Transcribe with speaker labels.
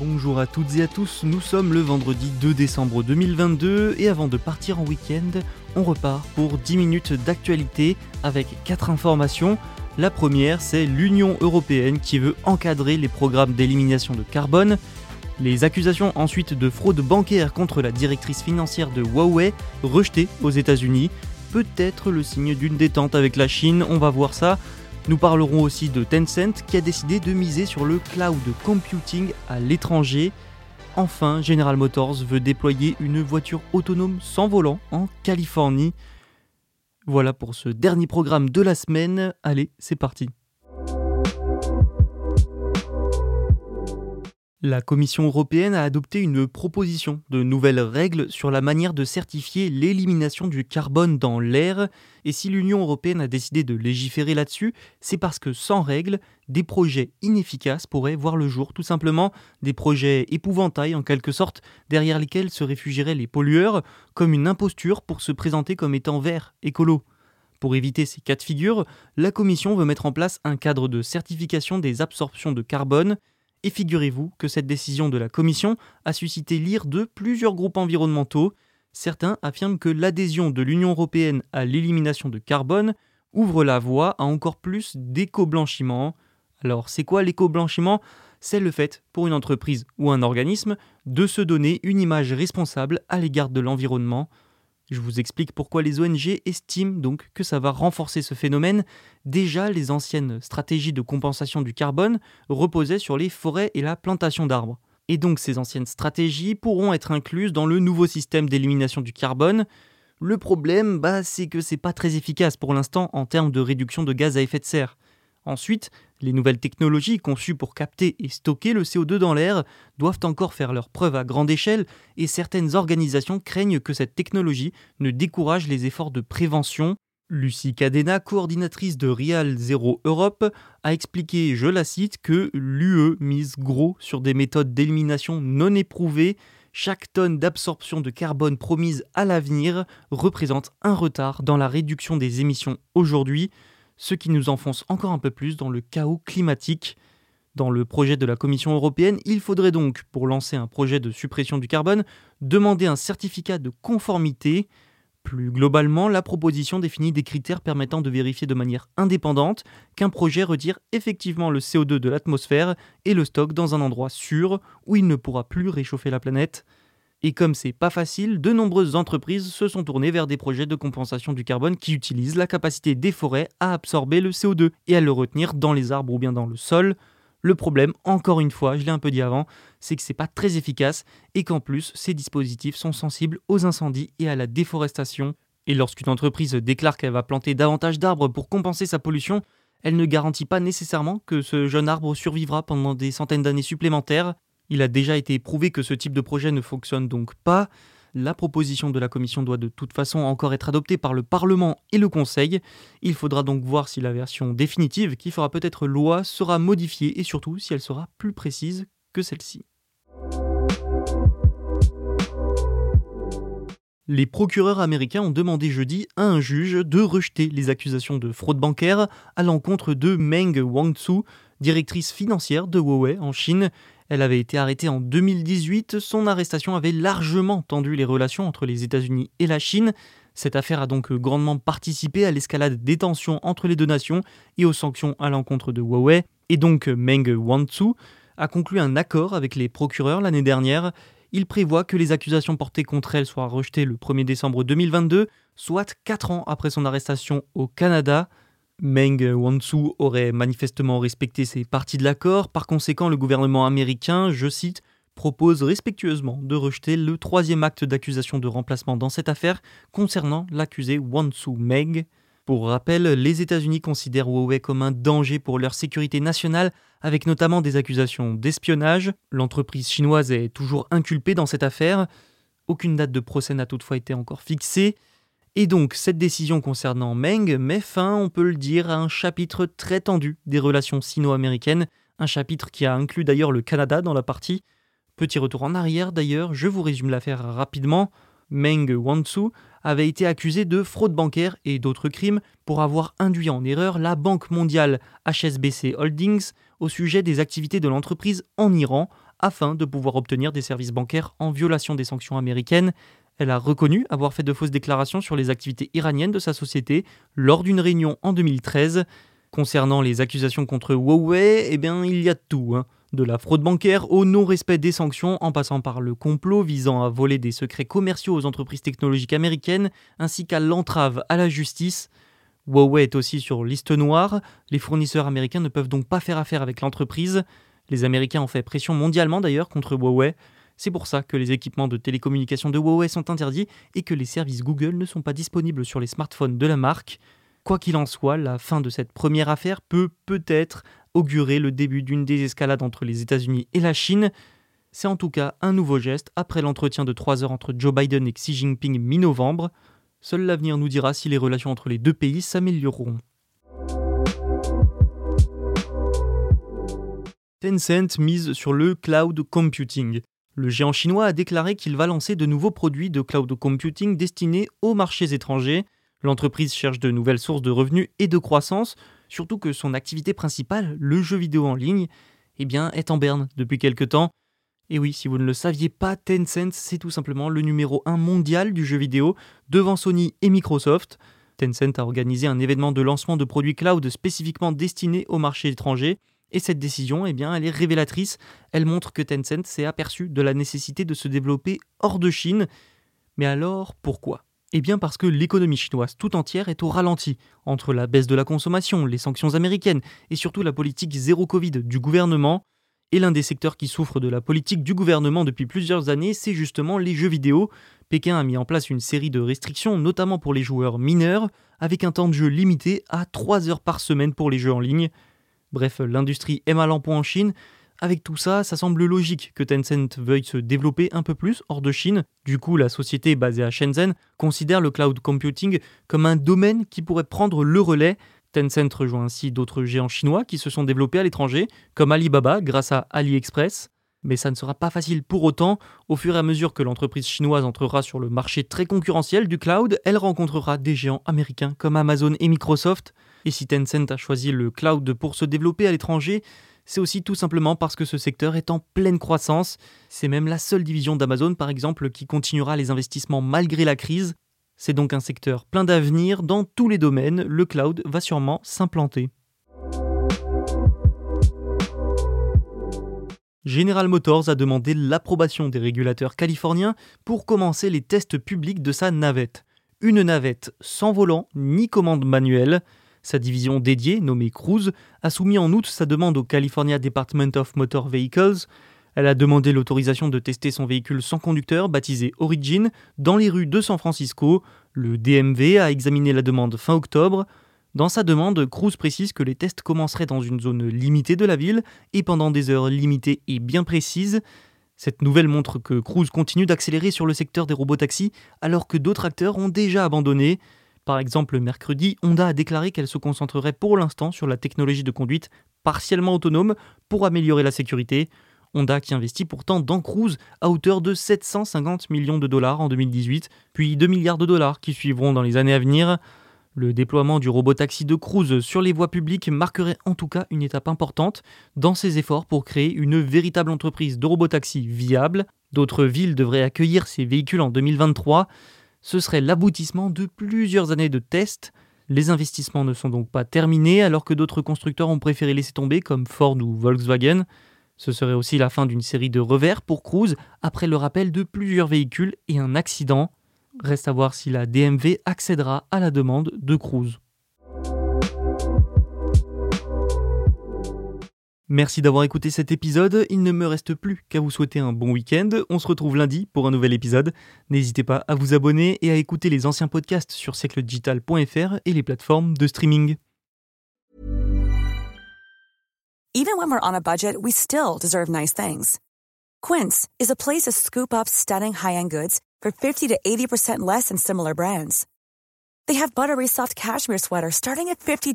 Speaker 1: Bonjour à toutes et à tous, nous sommes le vendredi 2 décembre 2022 et avant de partir en week-end, on repart pour 10 minutes d'actualité avec 4 informations. La première, c'est l'Union européenne qui veut encadrer les programmes d'élimination de carbone. Les accusations ensuite de fraude bancaire contre la directrice financière de Huawei, rejetées aux États-Unis. Peut-être le signe d'une détente avec la Chine, on va voir ça. Nous parlerons aussi de Tencent qui a décidé de miser sur le cloud computing à l'étranger. Enfin, General Motors veut déployer une voiture autonome sans volant en Californie. Voilà pour ce dernier programme de la semaine. Allez, c'est parti. La Commission européenne a adopté une proposition de nouvelles règles sur la manière de certifier l'élimination du carbone dans l'air, et si l'Union européenne a décidé de légiférer là-dessus, c'est parce que sans règles, des projets inefficaces pourraient voir le jour, tout simplement des projets épouvantails en quelque sorte, derrière lesquels se réfugieraient les pollueurs, comme une imposture pour se présenter comme étant vert, écolo. Pour éviter ces cas de figure, la Commission veut mettre en place un cadre de certification des absorptions de carbone, et figurez-vous que cette décision de la Commission a suscité l'ire de plusieurs groupes environnementaux. Certains affirment que l'adhésion de l'Union européenne à l'élimination de carbone ouvre la voie à encore plus d'éco-blanchiment. Alors c'est quoi l'éco-blanchiment? C'est le fait pour une entreprise ou un organisme de se donner une image responsable à l'égard de l'environnement. Je vous explique pourquoi les ONG estiment donc que ça va renforcer ce phénomène. Déjà, les anciennes stratégies de compensation du carbone reposaient sur les forêts et la plantation d'arbres. Et donc ces anciennes stratégies pourront être incluses dans le nouveau système d'élimination du carbone. Le problème, bah, c'est que c'est pas très efficace pour l'instant en termes de réduction de gaz à effet de serre. Ensuite, les nouvelles technologies conçues pour capter et stocker le CO2 dans l'air doivent encore faire leurs preuves à grande échelle et certaines organisations craignent que cette technologie ne décourage les efforts de prévention. Lucie Cadena, coordinatrice de Real Zero Europe, a expliqué, je la cite, que l'UE mise gros sur des méthodes d'élimination non éprouvées. Chaque tonne d'absorption de carbone promise à l'avenir représente un retard dans la réduction des émissions aujourd'hui ce qui nous enfonce encore un peu plus dans le chaos climatique. Dans le projet de la Commission européenne, il faudrait donc, pour lancer un projet de suppression du carbone, demander un certificat de conformité. Plus globalement, la proposition définit des critères permettant de vérifier de manière indépendante qu'un projet retire effectivement le CO2 de l'atmosphère et le stocke dans un endroit sûr où il ne pourra plus réchauffer la planète. Et comme c'est pas facile, de nombreuses entreprises se sont tournées vers des projets de compensation du carbone qui utilisent la capacité des forêts à absorber le CO2 et à le retenir dans les arbres ou bien dans le sol. Le problème, encore une fois, je l'ai un peu dit avant, c'est que c'est pas très efficace et qu'en plus, ces dispositifs sont sensibles aux incendies et à la déforestation. Et lorsqu'une entreprise déclare qu'elle va planter davantage d'arbres pour compenser sa pollution, elle ne garantit pas nécessairement que ce jeune arbre survivra pendant des centaines d'années supplémentaires. Il a déjà été prouvé que ce type de projet ne fonctionne donc pas. La proposition de la Commission doit de toute façon encore être adoptée par le Parlement et le Conseil. Il faudra donc voir si la version définitive, qui fera peut-être loi, sera modifiée et surtout si elle sera plus précise que celle-ci. Les procureurs américains ont demandé jeudi à un juge de rejeter les accusations de fraude bancaire à l'encontre de Meng Wanzhou, directrice financière de Huawei en Chine. Elle avait été arrêtée en 2018. Son arrestation avait largement tendu les relations entre les États-Unis et la Chine. Cette affaire a donc grandement participé à l'escalade des tensions entre les deux nations et aux sanctions à l'encontre de Huawei. Et donc Meng Wanzhou a conclu un accord avec les procureurs l'année dernière. Il prévoit que les accusations portées contre elle soient rejetées le 1er décembre 2022, soit 4 ans après son arrestation au Canada. Meng Wanzhou aurait manifestement respecté ses parties de l'accord, par conséquent le gouvernement américain, je cite, propose respectueusement de rejeter le troisième acte d'accusation de remplacement dans cette affaire concernant l'accusé Wanzhou Meng. Pour rappel, les États-Unis considèrent Huawei comme un danger pour leur sécurité nationale, avec notamment des accusations d'espionnage. L'entreprise chinoise est toujours inculpée dans cette affaire. Aucune date de procès n'a toutefois été encore fixée. Et donc, cette décision concernant Meng met fin, on peut le dire, à un chapitre très tendu des relations sino-américaines, un chapitre qui a inclus d'ailleurs le Canada dans la partie. Petit retour en arrière d'ailleurs, je vous résume l'affaire rapidement. Meng Wanzhou avait été accusé de fraude bancaire et d'autres crimes pour avoir induit en erreur la Banque mondiale HSBC Holdings au sujet des activités de l'entreprise en Iran afin de pouvoir obtenir des services bancaires en violation des sanctions américaines. Elle a reconnu avoir fait de fausses déclarations sur les activités iraniennes de sa société lors d'une réunion en 2013. Concernant les accusations contre Huawei, eh bien, il y a tout. Hein de la fraude bancaire au non-respect des sanctions en passant par le complot visant à voler des secrets commerciaux aux entreprises technologiques américaines ainsi qu'à l'entrave à la justice. Huawei est aussi sur liste noire, les fournisseurs américains ne peuvent donc pas faire affaire avec l'entreprise. Les Américains ont fait pression mondialement d'ailleurs contre Huawei. C'est pour ça que les équipements de télécommunication de Huawei sont interdits et que les services Google ne sont pas disponibles sur les smartphones de la marque. Quoi qu'il en soit, la fin de cette première affaire peut peut-être augurer le début d'une désescalade entre les États-Unis et la Chine. C'est en tout cas un nouveau geste après l'entretien de 3 heures entre Joe Biden et Xi Jinping mi-novembre. Seul l'avenir nous dira si les relations entre les deux pays s'amélioreront. Tencent mise sur le cloud computing. Le géant chinois a déclaré qu'il va lancer de nouveaux produits de cloud computing destinés aux marchés étrangers. L'entreprise cherche de nouvelles sources de revenus et de croissance, surtout que son activité principale, le jeu vidéo en ligne, eh bien, est en berne depuis quelque temps. Et oui, si vous ne le saviez pas, Tencent, c'est tout simplement le numéro 1 mondial du jeu vidéo, devant Sony et Microsoft. Tencent a organisé un événement de lancement de produits cloud spécifiquement destinés au marché étranger, et cette décision, eh bien, elle est révélatrice. Elle montre que Tencent s'est aperçu de la nécessité de se développer hors de Chine. Mais alors, pourquoi? Eh bien parce que l'économie chinoise tout entière est au ralenti, entre la baisse de la consommation, les sanctions américaines et surtout la politique zéro Covid du gouvernement. Et l'un des secteurs qui souffre de la politique du gouvernement depuis plusieurs années, c'est justement les jeux vidéo. Pékin a mis en place une série de restrictions, notamment pour les joueurs mineurs, avec un temps de jeu limité à 3 heures par semaine pour les jeux en ligne. Bref, l'industrie est mal en point en Chine, avec tout ça, ça semble logique que Tencent veuille se développer un peu plus hors de Chine. Du coup, la société basée à Shenzhen considère le cloud computing comme un domaine qui pourrait prendre le relais. Tencent rejoint ainsi d'autres géants chinois qui se sont développés à l'étranger, comme Alibaba grâce à AliExpress. Mais ça ne sera pas facile pour autant. Au fur et à mesure que l'entreprise chinoise entrera sur le marché très concurrentiel du cloud, elle rencontrera des géants américains comme Amazon et Microsoft. Et si Tencent a choisi le cloud pour se développer à l'étranger, c'est aussi tout simplement parce que ce secteur est en pleine croissance. C'est même la seule division d'Amazon, par exemple, qui continuera les investissements malgré la crise. C'est donc un secteur plein d'avenir. Dans tous les domaines, le cloud va sûrement s'implanter. General Motors a demandé l'approbation des régulateurs californiens pour commencer les tests publics de sa navette. Une navette sans volant ni commande manuelle. Sa division dédiée, nommée Cruise, a soumis en août sa demande au California Department of Motor Vehicles. Elle a demandé l'autorisation de tester son véhicule sans conducteur, baptisé Origin, dans les rues de San Francisco. Le DMV a examiné la demande fin octobre. Dans sa demande, Cruise précise que les tests commenceraient dans une zone limitée de la ville et pendant des heures limitées et bien précises. Cette nouvelle montre que Cruise continue d'accélérer sur le secteur des robotaxis alors que d'autres acteurs ont déjà abandonné. Par exemple, mercredi, Honda a déclaré qu'elle se concentrerait pour l'instant sur la technologie de conduite partiellement autonome pour améliorer la sécurité. Honda qui investit pourtant dans Cruise à hauteur de 750 millions de dollars en 2018, puis 2 milliards de dollars qui suivront dans les années à venir. Le déploiement du robot taxi de Cruise sur les voies publiques marquerait en tout cas une étape importante dans ses efforts pour créer une véritable entreprise de robotaxi viable. D'autres villes devraient accueillir ces véhicules en 2023. Ce serait l'aboutissement de plusieurs années de tests. Les investissements ne sont donc pas terminés alors que d'autres constructeurs ont préféré laisser tomber comme Ford ou Volkswagen. Ce serait aussi la fin d'une série de revers pour Cruise après le rappel de plusieurs véhicules et un accident. Reste à voir si la DMV accédera à la demande de Cruise. Merci d'avoir écouté cet épisode. Il ne me reste plus qu'à vous souhaiter un bon week-end. On se retrouve lundi pour un nouvel épisode. N'hésitez pas à vous abonner et à écouter les anciens podcasts sur siècledigital.fr et les plateformes de streaming.
Speaker 2: Even when we're on a budget, we still deserve nice things. Quince is a place to scoop up stunning high-end goods for 50 to 80% less than similar brands. They have buttery soft cashmere sweaters starting at $50